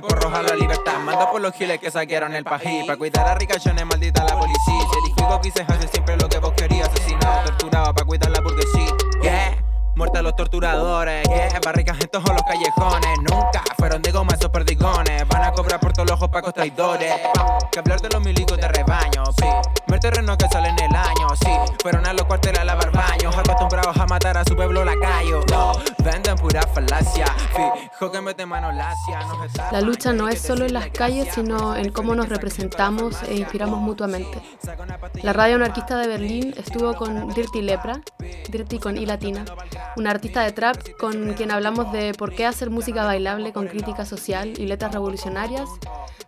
por roja la libertad. Manda por los giles que saquearon el pají. Pa' cuidar a ricachones, maldita la policía. Si el hijo hacer siempre lo que vos querías. Asesinado, torturado, pa' cuidar la burguesía. Yeah. Muerta a los torturadores, yeah. barricas en todos los callejones. Nunca fueron de goma esos perdigones. Van a cobrar por todos los ojos pacos traidores. Que hablar de los milicos de rebaño, sí. Ver terreno que sale en el año, sí. Fueron a los cuarteles a lavar baños. Acostumbrados a matar a su pueblo lacayo. No, venden pura falacia. Fijo que mete mano lacia. La lucha no es solo en las calles, sino en cómo nos representamos e inspiramos mutuamente. La radio anarquista de Berlín estuvo con Dirty Lepra, Dirty con I latina, una artista de trap con quien hablamos de por qué hacer música bailable con crítica social y letras revolucionarias,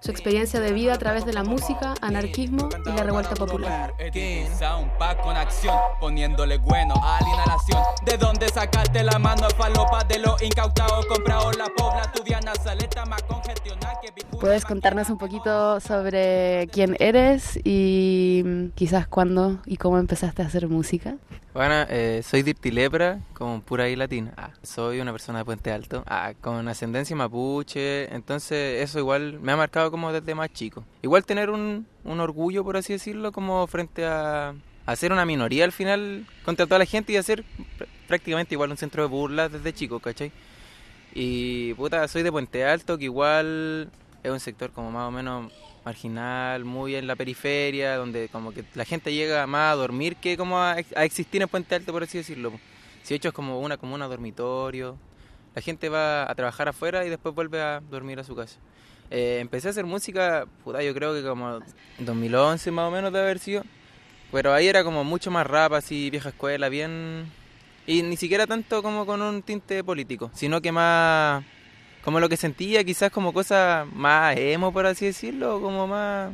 su experiencia de vida a través de la música, anarquismo y la revuelta popular. Etiza un pack con acción, poniéndole bueno a la inhalación. ¿De dónde sacaste la mano falopa de los incautados comprados la pobla? Tu Diana Saleta más congestionada que ¿Puedes contarnos un poquito sobre quién eres y quizás cuándo y cómo empezaste a hacer música? Bueno, eh, soy Dirty Lepra, con pura I latina. Ah, soy una persona de Puente Alto, ah, con ascendencia mapuche, entonces eso igual me ha marcado como desde más chico. Igual tener un, un orgullo, por así decirlo, como frente a, ser una minoría al final contra toda la gente y hacer pr- prácticamente igual un centro de burla desde chico, ¿cachai? Y puta, soy de Puente Alto, que igual es un sector como más o menos marginal, muy en la periferia, donde como que la gente llega más a dormir que como a, a existir en Puente Alto, por así decirlo. Si de hecho es como una comuna dormitorio, la gente va a trabajar afuera y después vuelve a dormir a su casa. Eh, empecé a hacer música, puta, yo creo que como 2011 más o menos de haber sido, pero ahí era como mucho más rap, así vieja escuela, bien... Y ni siquiera tanto como con un tinte político, sino que más como lo que sentía, quizás como cosas más emo, por así decirlo, como más,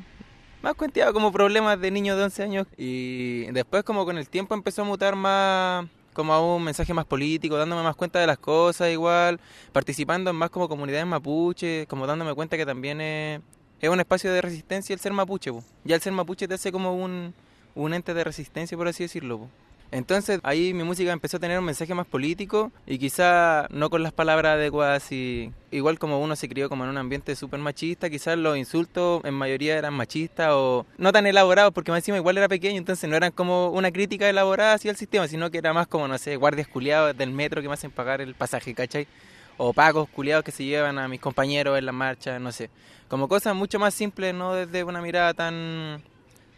más cuenteado, como problemas de niños de 11 años. Y después como con el tiempo empezó a mutar más como a un mensaje más político, dándome más cuenta de las cosas igual, participando en más como comunidades mapuche, como dándome cuenta que también es, es un espacio de resistencia el ser mapuche. po. Ya el ser mapuche te hace como un, ente de resistencia, por así decirlo. Entonces ahí mi música empezó a tener un mensaje más político y quizá no con las palabras adecuadas y igual como uno se crió como en un ambiente súper machista, quizás los insultos en mayoría eran machistas o no tan elaborados porque más encima igual era pequeño, entonces no eran como una crítica elaborada hacia el sistema, sino que era más como, no sé, guardias culiados del metro que me hacen pagar el pasaje, ¿cachai? O pagos culiados que se llevan a mis compañeros en la marcha, no sé. Como cosas mucho más simples, no desde una mirada tan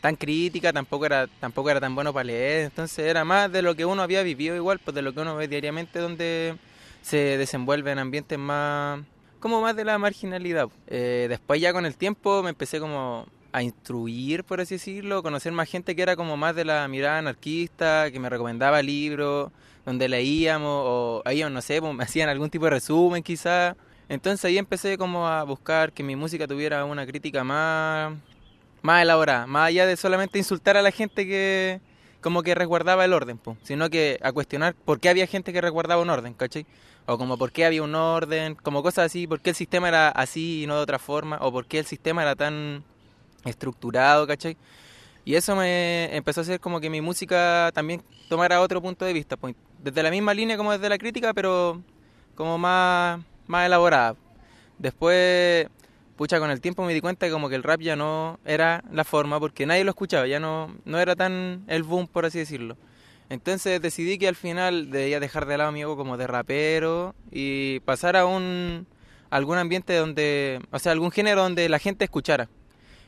tan crítica, tampoco era tampoco era tan bueno para leer, entonces era más de lo que uno había vivido igual, pues de lo que uno ve diariamente donde se desenvuelve en ambientes más como más de la marginalidad. Eh, después ya con el tiempo me empecé como a instruir, por así decirlo, conocer más gente que era como más de la mirada anarquista, que me recomendaba libros, donde leíamos o ahí no sé, pues, me hacían algún tipo de resumen quizás. Entonces ahí empecé como a buscar que mi música tuviera una crítica más más elaborada, más allá de solamente insultar a la gente que como que resguardaba el orden, po, sino que a cuestionar por qué había gente que resguardaba un orden, ¿cachai? O como por qué había un orden, como cosas así, por qué el sistema era así y no de otra forma, o por qué el sistema era tan estructurado, ¿cachai? Y eso me empezó a hacer como que mi música también tomara otro punto de vista, pues, desde la misma línea como desde la crítica, pero como más, más elaborada. Después, pucha, con el tiempo me di cuenta que como que el rap ya no era la forma, porque nadie lo escuchaba, ya no, no era tan el boom, por así decirlo. Entonces decidí que al final debía dejar de lado mi ego como de rapero y pasar a un algún ambiente donde, o sea, algún género donde la gente escuchara.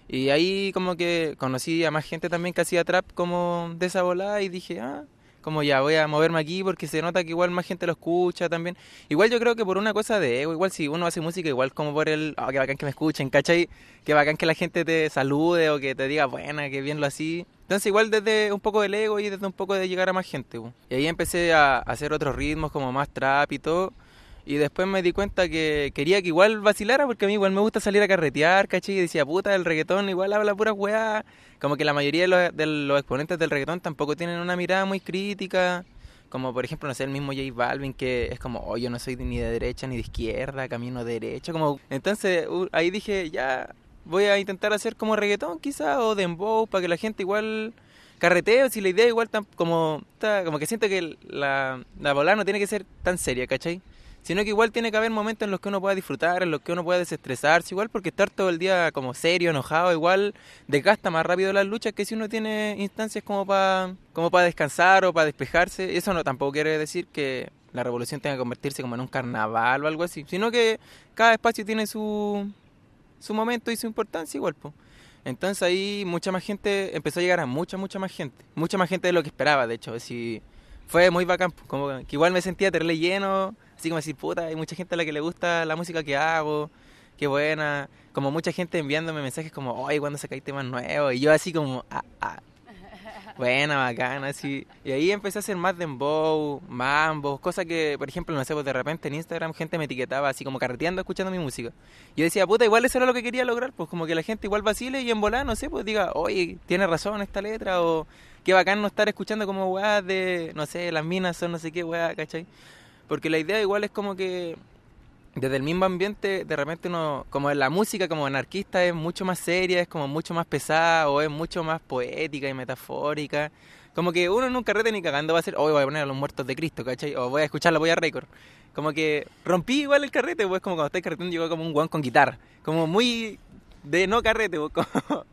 Y ahí como que conocí a más gente también que hacía trap como de esa volada y dije, ah, Como ya voy a moverme aquí porque se nota que igual más gente lo escucha también. Igual yo creo que por una cosa de ego, igual si uno hace música, igual como por el, oh, qué bacán que me escuchen, ¿cachai? Qué bacán que la gente te salude o que te diga, buena, que bien lo así. Entonces igual desde un poco del ego y desde un poco de llegar a más gente. Y ahí empecé a hacer otros ritmos como más trap y todo. Y después me di cuenta que quería que igual vacilara porque a mí igual me gusta salir a carretear, ¿cachai? Y decía, puta, el reggaetón igual habla pura weá. Como que la mayoría de los, de los exponentes del reggaetón tampoco tienen una mirada muy crítica. Como por ejemplo, no sé, el mismo J Balvin que es como, oh, yo no soy ni de derecha ni de izquierda, camino derecho. Como... Entonces uh, ahí dije, ya, voy a intentar hacer como reggaetón quizá o dembow para que la gente igual carreteo, si la idea igual tan como, como que siento que la, la bola no tiene que ser tan seria, ¿cachai? Sino que igual tiene que haber momentos en los que uno pueda disfrutar, en los que uno pueda desestresarse, igual porque estar todo el día como serio, enojado, igual desgasta más rápido las luchas que si uno tiene instancias como para como para descansar o para despejarse. Eso no tampoco quiere decir que la revolución tenga que convertirse como en un carnaval o algo así, sino que cada espacio tiene su, su momento y su importancia igual, pues. Entonces ahí mucha más gente, empezó a llegar a mucha, mucha más gente. Mucha más gente de lo que esperaba, de hecho. Así, fue muy bacán, como que igual me sentía terrible lleno, así como decir, puta, hay mucha gente a la que le gusta la música que hago, qué buena. Como mucha gente enviándome mensajes como, oye, ¿cuándo sacáis temas nuevos? Y yo así como, ah, ah. Buena, bacana, así. Y ahí empecé a hacer más dembow, mambos, cosas que, por ejemplo, no sé, pues de repente en Instagram gente me etiquetaba así como carreteando escuchando mi música. Yo decía, puta, igual eso era lo que quería lograr, pues como que la gente igual vacile y en volar, no sé, pues diga, oye, tiene razón esta letra, o qué bacán no estar escuchando como weas de, no sé, las minas son no sé qué weas, ¿cachai? Porque la idea igual es como que desde el mismo ambiente, de repente uno, como en la música como anarquista es mucho más seria, es como mucho más pesada o es mucho más poética y metafórica. Como que uno en un carrete ni cagando va a ser, hoy voy a poner a los muertos de Cristo, ¿cachai? O voy a escuchar la voy a récord. Como que rompí igual el carrete, pues como cuando estáis carreteando llegó como un guan con guitarra. Como muy de no carrete, pues, como-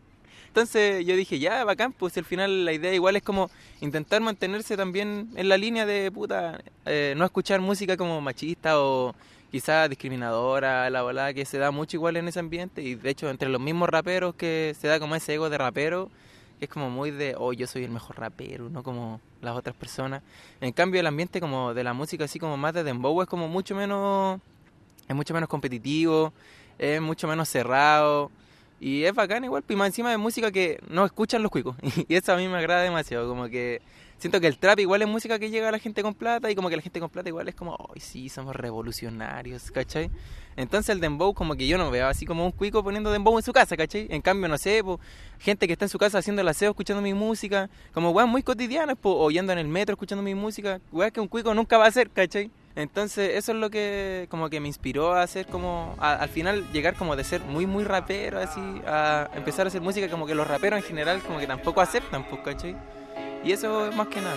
Entonces yo dije, ya, bacán, pues al final la idea igual es como intentar mantenerse también en la línea de puta, eh, no escuchar música como machista o quizás discriminadora, la volada que se da mucho igual en ese ambiente y de hecho entre los mismos raperos que se da como ese ego de rapero, que es como muy de, oh, yo soy el mejor rapero, no como las otras personas. En cambio el ambiente como de la música así como más de dembow es como mucho menos, es mucho menos competitivo, es mucho menos cerrado. Y es bacán igual, y más encima de música que no escuchan los cuicos. Y eso a mí me agrada demasiado, como que siento que el trap igual es música que llega a la gente con plata y como que la gente con plata igual es como, ay sí, somos revolucionarios, ¿cachai? Entonces el dembow como que yo no veo así como un cuico poniendo dembow en su casa, ¿cachai? En cambio, no sé, po, gente que está en su casa haciendo el aseo escuchando mi música, como weas muy cotidianas, po, en el metro escuchando mi música, weas que un cuico nunca va a hacer, ¿cachai? Entonces eso es lo que como que me inspiró a hacer como, a- al final llegar como de ser muy muy rapero así, a empezar a hacer música como que los raperos en general como que tampoco aceptan, pues, ¿cachai? Y eso es más que nada.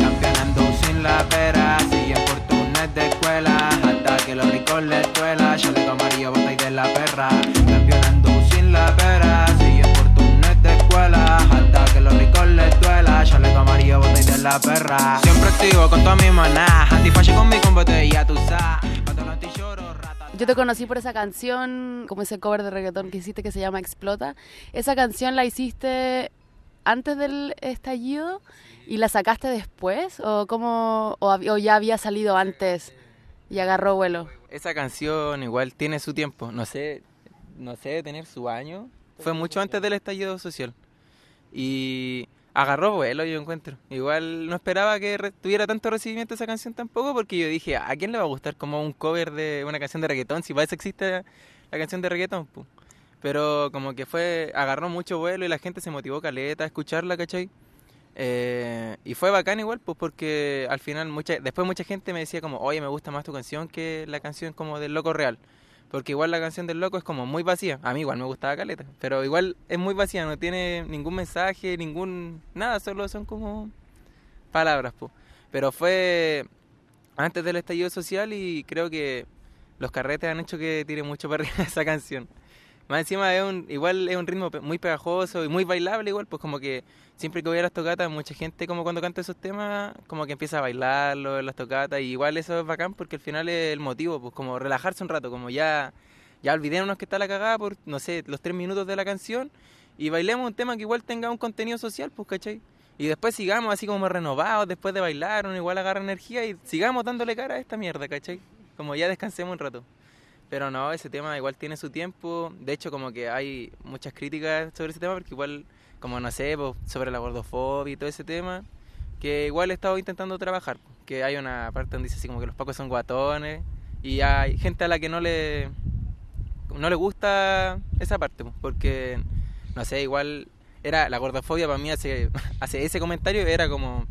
Campeonando sin la pera, siguen por de escuela Hasta que los ricos les duela, chaleco amarillo, bota y de la perra. Campeonando sin la pera, siguen por de escuela Hasta que los ricos les duela, chaleco amarillo, bota y de la perra. Siempre activo con toda mi maná, antifascio con mi combate y ya tú sabes Yo te conocí por esa canción, como ese cover de reggaetón que hiciste que se llama Explota. Esa canción la hiciste antes del estallido y la sacaste después o cómo o, ya había salido antes y agarró vuelo. Esa canción igual tiene su tiempo, no sé, no sé tener su año. Fue mucho antes del estallido social. Y agarró vuelo, yo encuentro. Igual no esperaba que tuviera tanto recibimiento esa canción tampoco, porque yo dije, ¿a quién le va a gustar como un cover de una canción de reggaetón? Si para eso existe la canción de reggaetón, pu. Pero como que fue, agarró mucho vuelo y la gente se motivó caleta a escucharla, ¿cachai? Eh, y fue bacán igual, pues porque al final mucha, después mucha gente me decía como, oye, me gusta más tu canción que la canción como del Loco Real. Porque igual la canción del Loco es como muy vacía. A mí igual me gustaba Caleta. Pero igual es muy vacía, no tiene ningún mensaje, ningún... Nada, solo son como palabras, pues. Pero fue antes del estallido social y creo que los carretes han hecho que tire mucho para arriba esa canción. Más encima es un, igual es un ritmo muy pegajoso y muy bailable igual, pues como que siempre que voy a las tocatas, mucha gente como cuando canta esos temas, como que empieza a bailarlo en las tocatas y igual eso es bacán porque al final es el motivo, pues como relajarse un rato, como ya ya olvidémonos que está la cagada por, no sé, los tres minutos de la canción y bailemos un tema que igual tenga un contenido social, pues, ¿cachai? Y después sigamos así como renovados después de bailar, uno igual agarra energía y sigamos dándole cara a esta mierda, ¿cachai? Como ya descansemos un rato. Pero no, ese tema igual tiene su tiempo. De hecho, como que hay muchas críticas sobre ese tema, porque igual, como no sé, pues, sobre la gordofobia y todo ese tema, que igual he estado intentando trabajar. Que hay una parte donde dice así como que los pacos son guatones y hay gente a la que no le, no le gusta esa parte, pues, porque, no sé, igual era la gordofobia para mí hace, hace ese comentario era como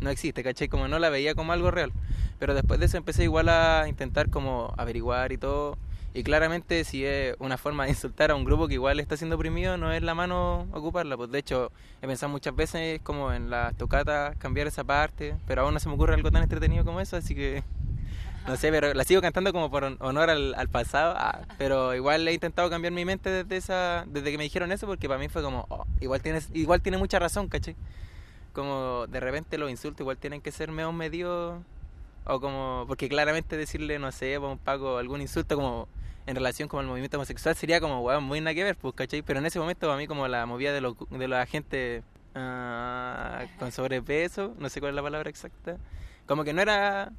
no existe, ¿cachai? Como no la veía como algo real. Pero después de eso empecé igual a intentar como averiguar y todo. Y claramente si es una forma de insultar a un grupo que igual está siendo oprimido, no es la mano ocuparla. Pues de hecho he pensado muchas veces como en las tocatas cambiar esa parte, pero aún no se me ocurre algo tan entretenido como eso, así que no sé, pero la sigo cantando como por honor al, pasado, ah, pero igual he intentado cambiar mi mente desde esa desde que me dijeron eso porque para mí fue como, oh, igual tienes igual tiene mucha razón, ¿cachai? Como de repente los insultos igual tienen que ser medio medio o como porque claramente decirle, no sé, un pago algún insulto como en relación con el movimiento homosexual sería como, weón, muy nada que ver, pues, ¿cachai? Pero en ese momento a mí como la movida de, los de la gente ah, con sobrepeso, no sé cuál es la palabra exacta, como que no era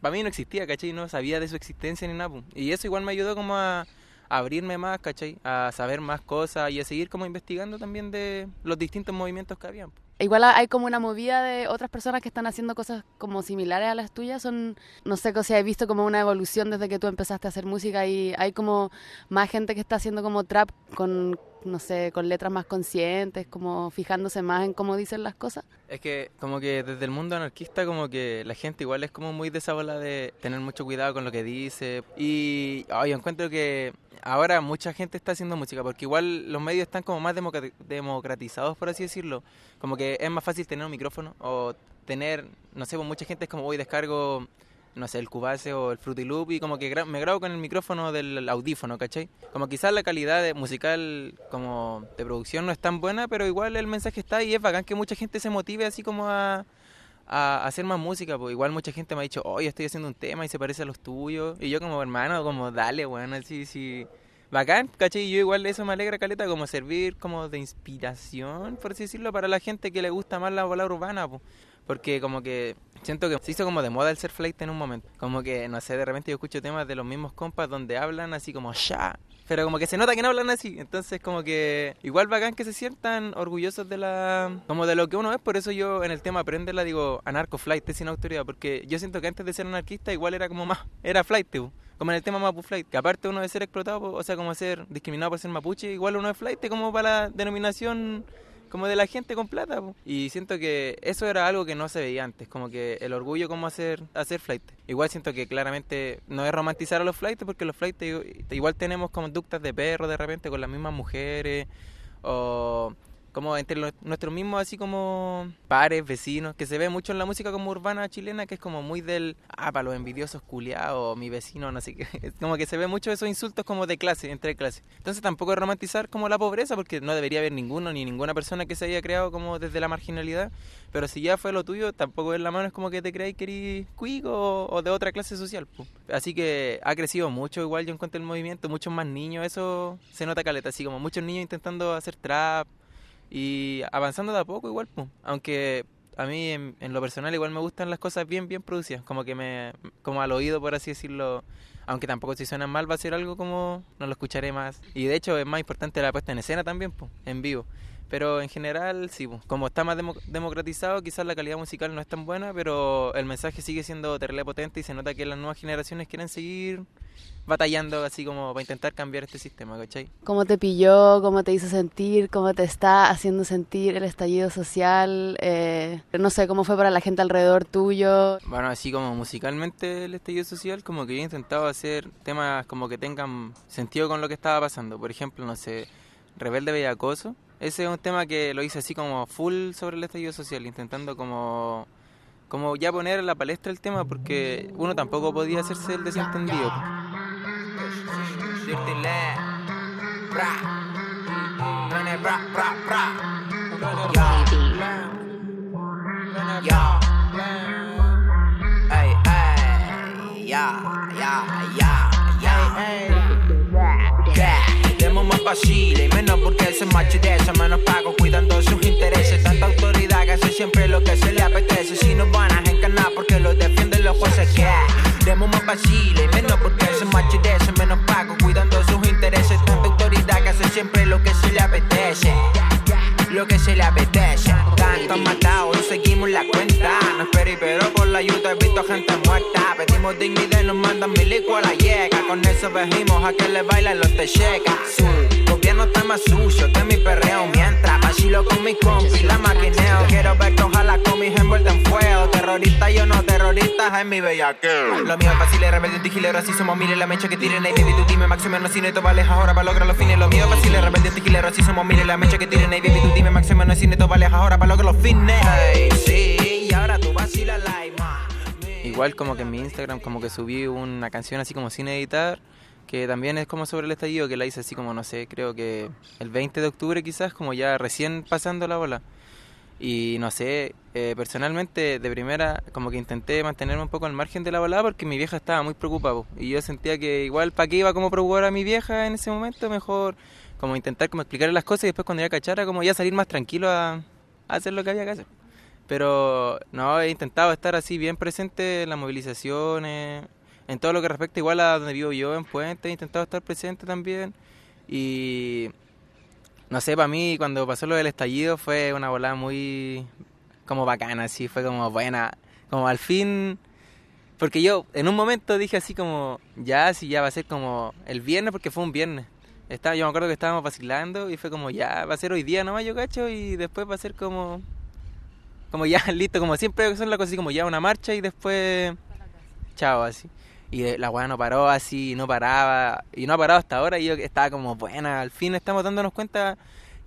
para mí no existía, ¿cachai? No sabía de su existencia ni nada. Y eso igual me ayudó como a, abrirme más, ¿cachai? A saber más cosas y a seguir como investigando también de los distintos movimientos que habían. po. Igual hay como una movida de otras personas que están haciendo cosas como similares a las tuyas. Son, no sé, o sea, he visto como una evolución desde que tú empezaste a hacer música y hay como más gente que está haciendo como trap con, no sé, con letras más conscientes, como fijándose más en cómo dicen las cosas. Es que como que desde el mundo anarquista como que la gente igual es como muy de esa bola de tener mucho cuidado con lo que dice. Y oh, yo encuentro que ahora mucha gente está haciendo música porque igual los medios están como más democrati- democratizados, por así decirlo. Como que es más fácil tener un micrófono o tener, no sé, pues mucha gente es como hoy descargo, no sé, el Cubase o el Fruity Loop y como que gra- me grabo con el micrófono del audífono, ¿cachai? Como quizás la calidad de- musical como de producción no es tan buena, pero igual el mensaje está y es bacán que mucha gente se motive así como a, a hacer más música, pues igual mucha gente me ha dicho, oye, estoy haciendo un tema y se parece a los tuyos. Y yo como hermano, como dale, bueno, así, sí. Bacán, ¿cachai? Yo igual eso me alegra, Caleta, como servir como de inspiración, por así decirlo, para la gente que le gusta más la bola urbana, pues. Porque como que siento que se hizo como de moda el ser flight en un momento. Como que, no sé, de repente yo escucho temas de los mismos compas donde hablan así como ya. Pero como que se nota que no hablan así. Entonces como que igual bacán que se sientan orgullosos de la... Como de lo que uno es. Por eso yo en el tema aprenderla digo anarco flight, sin autoridad. Porque yo siento que antes de ser anarquista igual era como más... Era flight. Como en el tema Mapu Flight, que aparte uno de ser explotado, o sea, como ser discriminado por ser mapuche, igual uno es flight, como para la denominación como de la gente con plata. Y siento que eso era algo que no se veía antes, como que el orgullo como hacer, hacer flight. Igual siento que claramente no es romantizar a los flights, porque los flights igual tenemos conductas de perro de repente con las mismas mujeres, o como entre los- nuestros mismos así como pares, vecinos, que se ve mucho en la música como urbana chilena, que es como muy del, ah, para los envidiosos culiados, mi vecino, no sé qué, como que se ve mucho esos insultos como de clase, entre clases. Entonces tampoco es romantizar como la pobreza, porque no debería haber ninguno, ni ninguna persona que se haya creado como desde la marginalidad, pero si ya fue lo tuyo, tampoco es la mano, es como que te creáis que eres cuico o, de otra clase social. Así que ha crecido mucho, igual yo encuentro el movimiento, muchos más niños, eso se nota caleta, así como muchos niños intentando hacer trap, y avanzando de a poco igual, pues. aunque a mí en, lo personal igual me gustan las cosas bien bien producidas, como que me como al oído por así decirlo, aunque tampoco si suenan mal va a ser algo como no lo escucharé más. Y de hecho es más importante la puesta en escena también, pues, en vivo. Pero en general, sí, como está más demo- democratizado, quizás la calidad musical no es tan buena, pero el mensaje sigue siendo terrible potente y se nota que las nuevas generaciones quieren seguir batallando así como para intentar cambiar este sistema, ¿cachai? ¿Cómo te pilló? ¿Cómo te hizo sentir? ¿Cómo te está haciendo sentir el estallido social? Eh, no sé, ¿cómo fue para la gente alrededor tuyo? Bueno, así como musicalmente el estallido social, como que yo he intentado hacer temas como que tengan sentido con lo que estaba pasando. Por ejemplo, no sé, Rebelde Bellacoso. Ese es un tema que lo hice así como full sobre el estallido social, intentando como, como ya poner en la palestra el tema porque uno tampoco podía hacerse el desentendido. Porque ese macho de ese menos pago cuidando sus intereses. Tanta autoridad que hace siempre lo que se le apetece. Si nos van a encarnar porque lo defienden los jueces que demos más vacile, menos porque de ese menos pago cuidando sus intereses. Tanta autoridad que hace siempre lo que se le apetece. Lo que se le apetece. Tantos matados, no seguimos la cuenta. No espero pero por la ayuda he visto gente muerta. Pedimos dignidad nos mandan milico a la yeca. Con eso vejimos a que le bailan los techecas. Su gobierno está más sucio que mi perreo. Mientras vacilo con mis compis, la maquineo. Quiero ver con ojalá con mis envueltos en fuego. Terrorista yo no, terroristas en mi bellaqueo. Lo mío es fácil, es rebelde, tigilero, así somos miles. La mecha que tiren ahí, baby, tú dime, máximo no cine, vales ahora para lograr los fines. Lo mío es fácil, es rebelde, tigilero, así somos miles. La mecha que tiren ahí, tú dime, máximo no cine, vales ahora para lograr los fines. Hey, sí, y ahora tú vacilas la. Igual como que en mi Instagram como que subí una canción así como sin editar, que también es como sobre el estallido, que la hice así como, no sé, creo que el 20 de octubre quizás, como ya recién pasando la bola. Y no sé, eh, personalmente de primera como que intenté mantenerme un poco al margen de la volada porque mi vieja estaba muy preocupada. Y yo sentía que igual para qué iba como preocupar a mi vieja en ese momento, mejor como intentar como explicarle las cosas y después cuando ya cachara como ya salir más tranquilo a, hacer lo que había que hacer. Pero no, he intentado estar así bien presente en las movilizaciones, en todo lo que respecta igual a donde vivo yo, en Puente, he intentado estar presente también. Y no sé, para mí cuando pasó lo del estallido fue una volada muy como bacana, así, fue como buena, como al fin... Porque yo en un momento dije así como, ya, si ya va a ser como el viernes, porque fue un viernes. Estaba, yo me acuerdo que estábamos vacilando y fue como, ya, va a ser hoy día nomás, yo cacho, y después va a ser como, como ya, listo, como siempre son las cosas así como ya una marcha y después, chao, así. Y la weá no paró así, no paraba, y no ha parado hasta ahora, y yo estaba como, buena, al fin estamos dándonos cuenta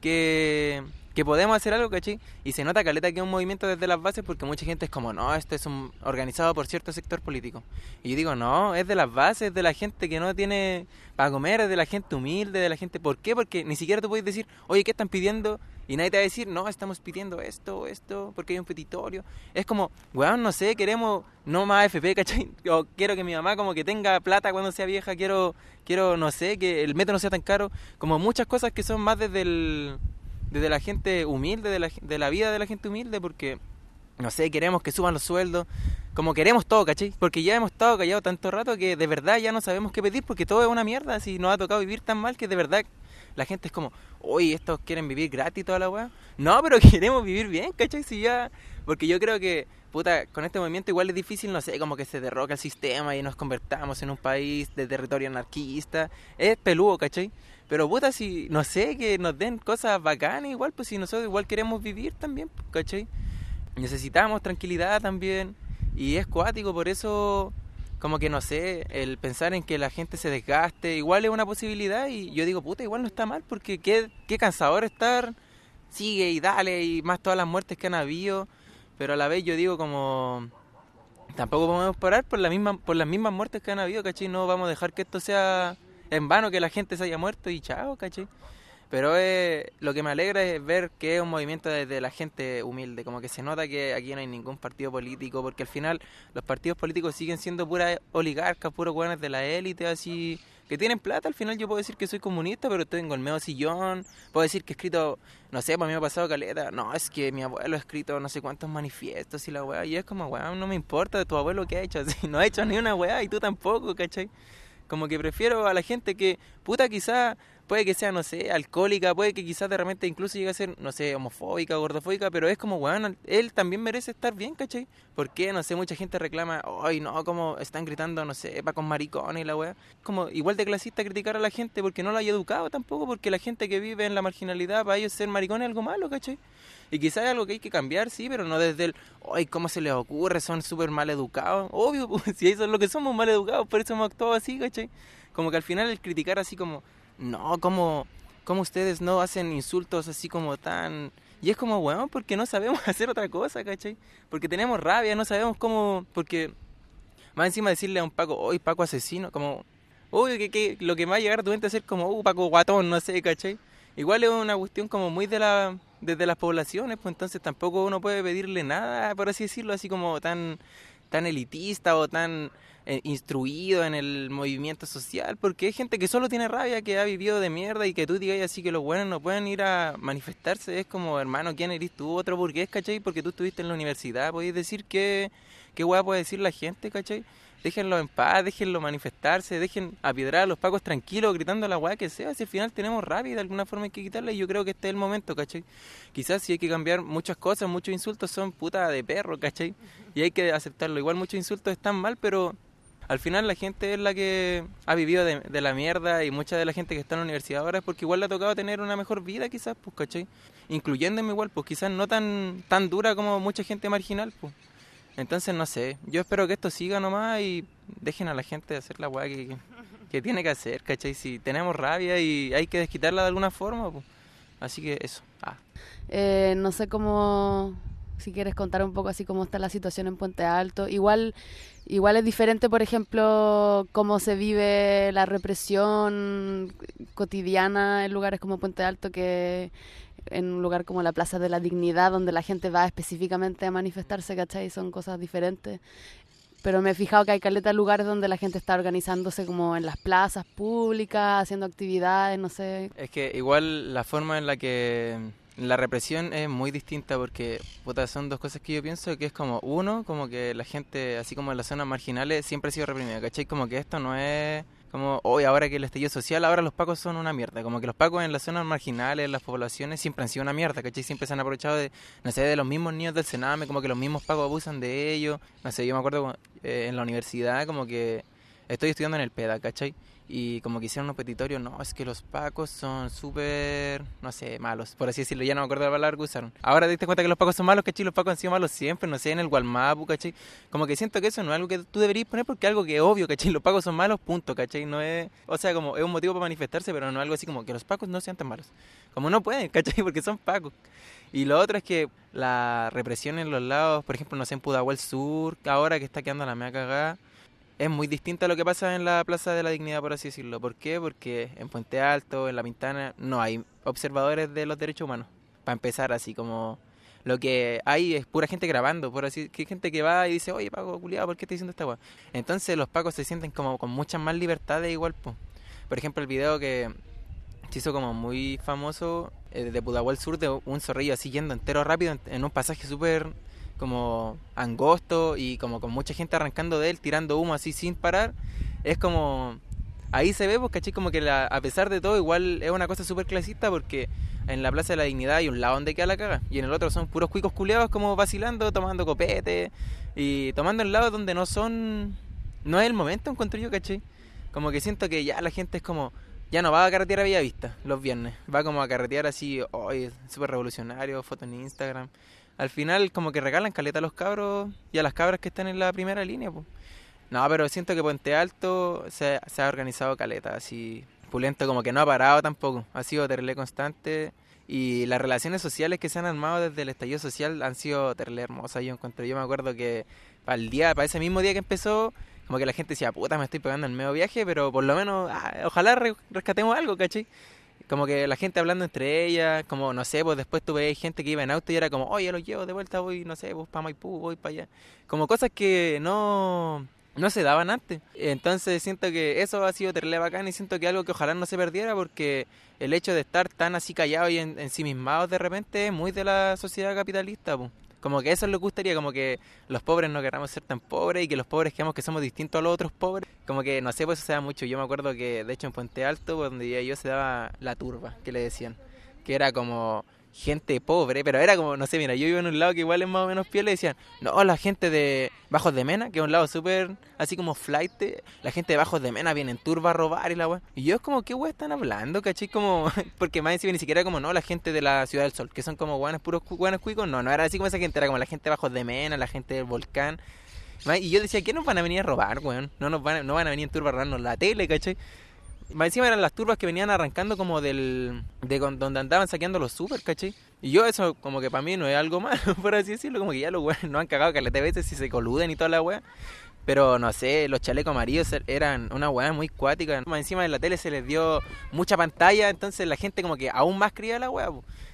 que, que podemos hacer algo, ¿cachai? Y se nota caleta que es un movimiento desde las bases porque mucha gente es como, no, esto es un, organizado por cierto sector político. Y yo digo, no, es de las bases, es de la gente que no tiene para comer, es de la gente humilde, de la gente... ¿Por qué? Porque ni siquiera tú puedes decir, oye, ¿qué están pidiendo? Y nadie te va a decir, no, estamos pidiendo esto, esto, porque hay un petitorio. Es como, weón, no sé, queremos no más AFP, ¿cachai? O quiero que mi mamá como que tenga plata cuando sea vieja, quiero, quiero no sé, que el metro no sea tan caro. Como muchas cosas que son más desde el desde la gente humilde, de la, de la vida de la gente humilde, porque, no sé, queremos que suban los sueldos, como queremos todo, ¿cachai? Porque ya hemos estado callados tanto rato que de verdad ya no sabemos qué pedir, porque todo es una mierda, así nos ha tocado vivir tan mal que de verdad la gente es como, oye, estos quieren vivir gratis toda la weá. No, pero queremos vivir bien, ¿cachai? Si ya... Porque yo creo que, puta, con este movimiento igual es difícil, no sé, como que se derroca el sistema y nos convertamos en un país de territorio anarquista. Es peludo, ¿cachai? Pero puta, si, no sé, que nos den cosas bacanas igual, pues si nosotros igual queremos vivir también, pues, ¿cachai? Necesitamos tranquilidad también. Y es cuático, por eso, como que no sé, el pensar en que la gente se desgaste, igual es una posibilidad. Y yo digo, puta, igual no está mal, porque qué, qué cansador estar, sigue y dale, y más todas las muertes que han habido. Pero a la vez yo digo como tampoco podemos parar por la misma por las mismas muertes que han habido, ¿cachai? No vamos a dejar que esto sea en vano que la gente se haya muerto y chao, ¿cachai? Pero eh, lo que me alegra es ver que es un movimiento desde la gente humilde, como que se nota que aquí no hay ningún partido político, porque al final los partidos políticos siguen siendo puras oligarcas, puros hueones de la élite, así, que tienen plata, al final yo puedo decir que soy comunista, pero tengo el medio sillón, puedo decir que he escrito, no sé, para mí me ha pasado caleta, no, es que mi abuelo ha escrito no sé cuántos manifiestos y la weá, y es como, weón, no me importa de tu abuelo que ha hecho, así, no ha hecho ni una weá y tú tampoco, ¿cachai? Como que prefiero a la gente que, puta, quizá puede que sea, no sé, alcohólica, puede que quizás de repente incluso llegue a ser, no sé, homofóbica, gordofóbica, pero es como, bueno, él también merece estar bien, ¿cachai? Porque, no sé, mucha gente reclama, ay, no, como están gritando, no sé, pa' con maricones y la weá. Como igual de clasista criticar a la gente porque no lo haya educado tampoco, porque la gente que vive en la marginalidad, para ellos ser maricones es algo malo, ¿cachai? Y quizás es algo que hay que cambiar, sí, pero no desde el, ay, ¿cómo se les ocurre? Son súper mal educados. Obvio, pues, si eso es lo que somos, mal educados, por eso hemos actuado así, ¿cachai? Como que al final el criticar así como, no, como, como ustedes no hacen insultos así como tan... Y es como, bueno, porque no sabemos hacer otra cosa, ¿cachai? Porque tenemos rabia, no sabemos cómo... Porque más encima decirle a un Paco, hoy Paco asesino, como... Obvio que, que lo que me va a llegar a tu mente es ser como, uh, Paco guatón, no sé, ¿cachai? Igual es una cuestión como muy de la desde las poblaciones, pues entonces tampoco uno puede pedirle nada, por así decirlo, así como tan tan elitista o tan eh, instruido en el movimiento social, porque hay gente que solo tiene rabia, que ha vivido de mierda y que tú digas así que los buenos no pueden ir a manifestarse. Es como, hermano, ¿quién eres tú? Otro burgués, ¿cachai? Porque tú estuviste en la universidad, podéis decir que, qué hueá puede decir la gente, ¿cachai? Déjenlo en paz, déjenlo manifestarse, dejen a piedrar a los pacos tranquilos, gritando la weá que sea. Si al final tenemos rabia de alguna forma hay que quitarla, y yo creo que este es el momento, ¿cachai? Quizás si hay que cambiar muchas cosas, muchos insultos son puta de perro, ¿cachai? Y hay que aceptarlo. Igual muchos insultos están mal, pero al final la gente es la que ha vivido de, de la mierda y mucha de la gente que está en la universidad ahora es porque igual le ha tocado tener una mejor vida quizás, pues, ¿cachai? Incluyéndome igual, pues quizás no tan, tan dura como mucha gente marginal, pues. Entonces, no sé, yo espero que esto siga nomás y dejen a la gente hacer la weá que, que tiene que hacer, ¿cachai? Si tenemos rabia y hay que desquitarla de alguna forma, pues. Así que eso. Ah. Eh, no sé cómo, si quieres contar un poco así cómo está la situación en Puente Alto. Igual, igual es diferente, por ejemplo, cómo se vive la represión cotidiana en lugares como Puente Alto que en un lugar como la Plaza de la Dignidad, donde la gente va específicamente a manifestarse, ¿cachai? Son cosas diferentes. Pero me he fijado que hay caleta lugares donde la gente está organizándose como en las plazas públicas, haciendo actividades, no sé. Es que igual la forma en la que la represión es muy distinta porque puta, son dos cosas que yo pienso que es como uno, como que la gente, así como en las zonas marginales, siempre ha sido reprimida, ¿cachai? Como que esto no es como hoy ahora que el estallido social, ahora los pacos son una mierda, como que los pacos en las zonas marginales, en las poblaciones, siempre han sido una mierda, ¿cachai? Siempre se han aprovechado de, no sé, de los mismos niños del Sename, como que los mismos pacos abusan de ellos, no sé, yo me acuerdo eh, en la universidad como que estoy estudiando en el PEDA, ¿cachai? Y como que hicieron un petitorios, no, es que los pacos son súper, no sé, malos, por así decirlo, ya no me acuerdo la palabra que usaron. Ahora te diste cuenta que los pacos son malos, ¿cachai? Los pacos han sido malos siempre, no sé, en el Gualmapu, ¿cachai? Como que siento que eso no es algo que tú deberías poner porque algo que es obvio, ¿cachai? Los pacos son malos, punto, ¿cachai? No es, o sea, como es un motivo para manifestarse, pero no es algo así como que los pacos no sean tan malos. Como no pueden, ¿cachai? Porque son pacos. Y lo otro es que la represión en los lados, por ejemplo, no sé, en Pudahuel Sur, ahora que está quedando la mea cagada, es muy distinta a lo que pasa en la Plaza de la Dignidad, por así decirlo. ¿Por qué? Porque en Puente Alto, en La Pintana, no hay observadores de los derechos humanos. Para empezar, así como lo que hay es pura gente grabando, por así que hay gente que va y dice, oye, Paco, culiado, ¿por qué estás diciendo esta weá? Entonces los pacos se sienten como con muchas más libertades igual, po. Por ejemplo, el video que se hizo como muy famoso eh, de Pudahuel Sur de un zorrillo así yendo entero rápido en, en un pasaje súper como angosto y como con mucha gente arrancando de él, tirando humo así sin parar, es como... Ahí se ve, pues, caché, como que la, a pesar de todo, igual es una cosa súper clasista porque en la Plaza de la Dignidad hay un lado donde queda la caga y en el otro son puros cuicos culeados como vacilando, tomando copete y tomando el lado donde no son... No es el momento, encuentro yo, caché. Como que siento que ya la gente es como... Ya no va a carretear a Villavista los viernes, va como a carretear así, hoy súper revolucionario, foto en Instagram al final como que regalan caleta a los cabros y a las cabras que están en la primera línea. No, pero siento que Puente Alto se, ha organizado caleta, así Pulento como que no ha parado tampoco, ha sido terrible constante y las relaciones sociales que se han armado desde el estallido social han sido terrible hermosas. Yo encuentro, yo me acuerdo que para el día, para ese mismo día que empezó, como que la gente decía, puta, me estoy pegando el medio viaje, pero por lo menos, ah, ojalá re rescatemos algo, ¿cachai? Como que la gente hablando entre ellas, como no sé, pues después tuve gente que iba en auto y era como, oye, lo llevo de vuelta, voy, no sé, pues para Maipú, voy para allá. Como cosas que no, no se daban antes. Entonces siento que eso ha sido terrible bacán y siento que algo que ojalá no se perdiera porque el hecho de estar tan así callado y en, ensimismados de repente es muy de la sociedad capitalista, pues. Como que eso es lo que gustaría, como que los pobres no queramos ser tan pobres y que los pobres creamos que somos distintos a los otros pobres. Como que, no sé, pues eso se da mucho. Yo me acuerdo que, de hecho, en Puente Alto, donde vivía yo, se daba la turba, que le decían. Que era como gente pobre, pero era como, no sé, mira, yo vivo en un lado que igual es más o menos piel y decían, no, la gente de Bajos de Mena, que es un lado súper así como flight, la gente de Bajos de Mena viene en turba a robar y la weá. Y yo es como, ¿qué weá están hablando, caché? Como, porque más encima ni siquiera como, no, la gente de la Ciudad del Sol, que son como guanes puros guanes cuicos, no, no era así como esa gente, era como la gente de Bajos de Mena, la gente del volcán. Y yo decía, ¿qué nos van a venir a robar, weón? No, nos van, no van a venir en turba a robarnos la tele, ¿cachai? Más encima eran las turbas que venían arrancando como del... de donde andaban saqueando los super, ¿cachai? Y yo eso como que para mí no es algo malo, por así decirlo, como que ya los weones no han cagado caleta veces si se coluden y toda la weá. Pero no sé, los chalecos amarillos eran una weá muy cuática. Más encima de la tele se les dio mucha pantalla, entonces la gente como que aún más cría la weá.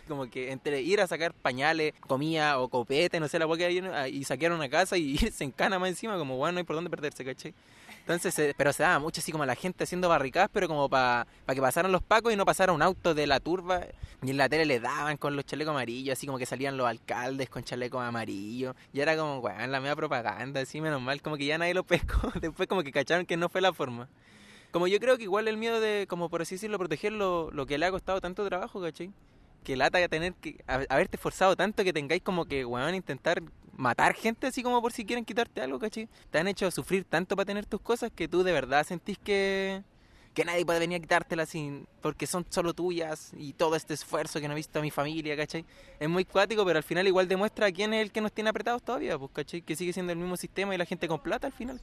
Como que entre ir a sacar pañales, comida o copete, no sé la weá que hay, y saquear una casa y irse en cana más encima, como weá, no hay por dónde perderse, ¿cachai? Entonces, se- pero se daba mucho así como la gente haciendo barricadas, pero como para que pasaran los pacos y no pasara un auto de la turba. Y en la tele le daban con los chalecos amarillos, así como que salían los alcaldes con chalecos amarillos. Y era como, weón, la media propaganda, así menos mal, como que ya nadie lo pescó. Después como que cacharon que no fue la forma. Como yo creo que igual el miedo de, como por así decirlo, proteger lo, lo que le ha costado tanto trabajo, ¿cachai? Que lata tener que ha- haberte esforzado tanto que tengáis como que, weón, intentar matar gente así como por si quieren quitarte algo, ¿cachai? Te han hecho sufrir tanto para tener tus cosas que tú de verdad sentís que, que nadie puede venir a quitártelas sin, porque son solo tuyas y todo este esfuerzo que no he visto a mi familia, ¿cachai? Es muy cuático, pero al final igual demuestra quién es el que nos tiene apretados todavía, pues, ¿cachai? Que sigue siendo el mismo sistema y la gente con plata al final.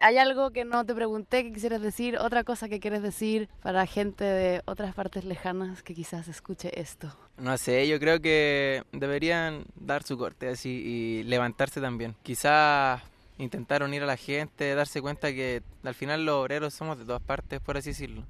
¿Hay algo que no te pregunté que quisieras decir? ¿Otra cosa que quieres decir para gente de otras partes lejanas que quizás escuche esto? No sé, yo creo que deberían dar su corte así y levantarse también. Quizás intentar unir a la gente, darse cuenta que al final los obreros somos de todas partes, por así decirlo.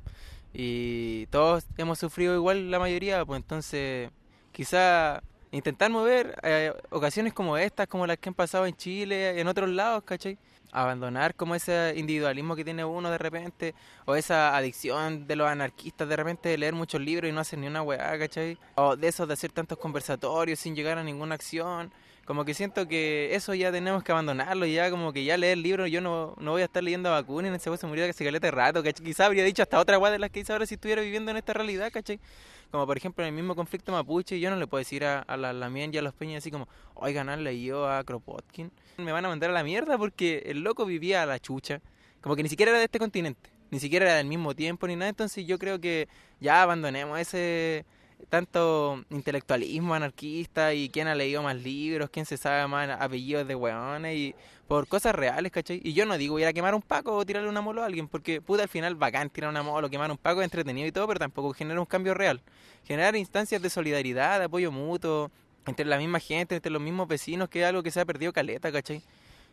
Y todos hemos sufrido igual la mayoría, pues entonces quizás intentar mover eh, ocasiones como estas, como las que han pasado en Chile, en otros lados, ¿cachai? Abandonar como ese individualismo que tiene uno de repente, o esa adicción de los anarquistas de repente de leer muchos libros y no hacer ni una weá, ¿cachai? O de esos de hacer tantos conversatorios sin llegar a ninguna acción. Como que siento que eso ya tenemos que abandonarlo, ya como que ya leer libros, yo no, no voy a estar leyendo a Bakunin, ese weón se murió se caleta de rato, ¿cachai? Quizás habría dicho hasta otra weá de las que dice ahora si estuviera viviendo en esta realidad, ¿cachai? Como por ejemplo en el mismo conflicto mapuche, yo no le puedo decir a, a la Lamien y a los Peñas así como, oigan, han leído a Kropotkin. Me van a mandar a la mierda porque el loco vivía a la chucha, como que ni siquiera era de este continente, ni siquiera era del mismo tiempo ni nada, entonces yo creo que ya abandonemos ese tanto intelectualismo anarquista y quién ha leído más libros, quién se sabe más apellidos de hueones y por cosas reales, ¿cachai? Y yo no digo ir a quemar un paco o tirarle una molo a alguien, porque puta al final bacán tirar una molo, quemar un paco es entretenido y todo, pero tampoco genera un cambio real. Generar instancias de solidaridad, de apoyo mutuo, entre la misma gente, entre los mismos vecinos, que es algo que se ha perdido caleta, ¿cachai?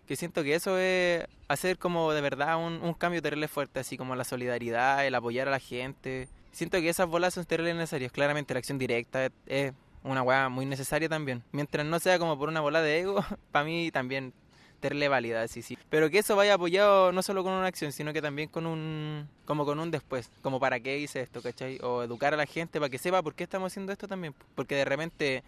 Que siento que eso es hacer como de verdad un, un cambio terrible fuerte, así como la solidaridad, el apoyar a la gente. Siento que esas bolas son terribles necesarias. Claramente la acción directa es, una weá muy necesaria también. Mientras no sea como por una bola de ego, para mí también terrible válida, sí, sí. Pero que eso vaya apoyado no solo con una acción, sino que también con un, como con un después, como para qué hice esto, ¿cachai? O educar a la gente para que sepa por qué estamos haciendo esto también. Porque de repente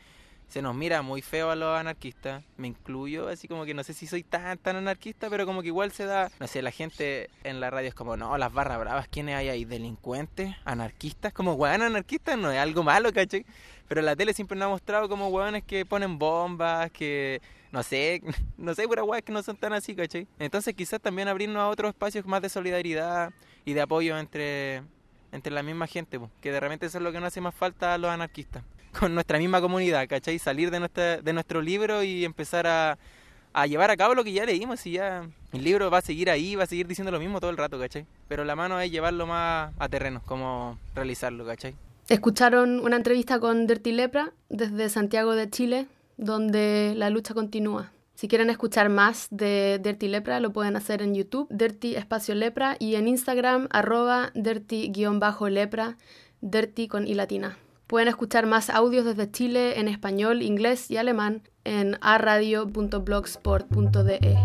se nos mira muy feo a los anarquistas, me incluyo, así como que no sé si soy tan tan anarquista, pero como que igual se da, no sé, la gente en la radio es como, no, las barras bravas, ¿quiénes hay ahí? ¿Delincuentes? ¿Anarquistas? Como weón anarquistas no es algo malo, ¿cachai? Pero la tele siempre nos ha mostrado como weones que ponen bombas, que no sé, no sé, puras weas que no son tan así, ¿cachai? Entonces quizás también abrirnos a otros espacios más de solidaridad y de apoyo entre, entre la misma gente, que de repente eso es lo que nos hace más falta a los anarquistas con nuestra misma comunidad, ¿cachai? Salir de, nuestra, de nuestro libro y empezar a, llevar a cabo lo que ya leímos y ya el libro va a seguir ahí, va a seguir diciendo lo mismo todo el rato, ¿cachai? Pero la mano es llevarlo más a terreno, como realizarlo, ¿cachai? Escucharon una entrevista con Dirty Lepra desde Santiago de Chile, donde la lucha continúa. Si quieren escuchar más de Dirty Lepra, lo pueden hacer en YouTube, Dirty Espacio Lepra, y en Instagram, arroba Dirty-Lepra, Dirty con i latina. Pueden escuchar más audios desde Chile en español, inglés y alemán en aradio.blogsport.de.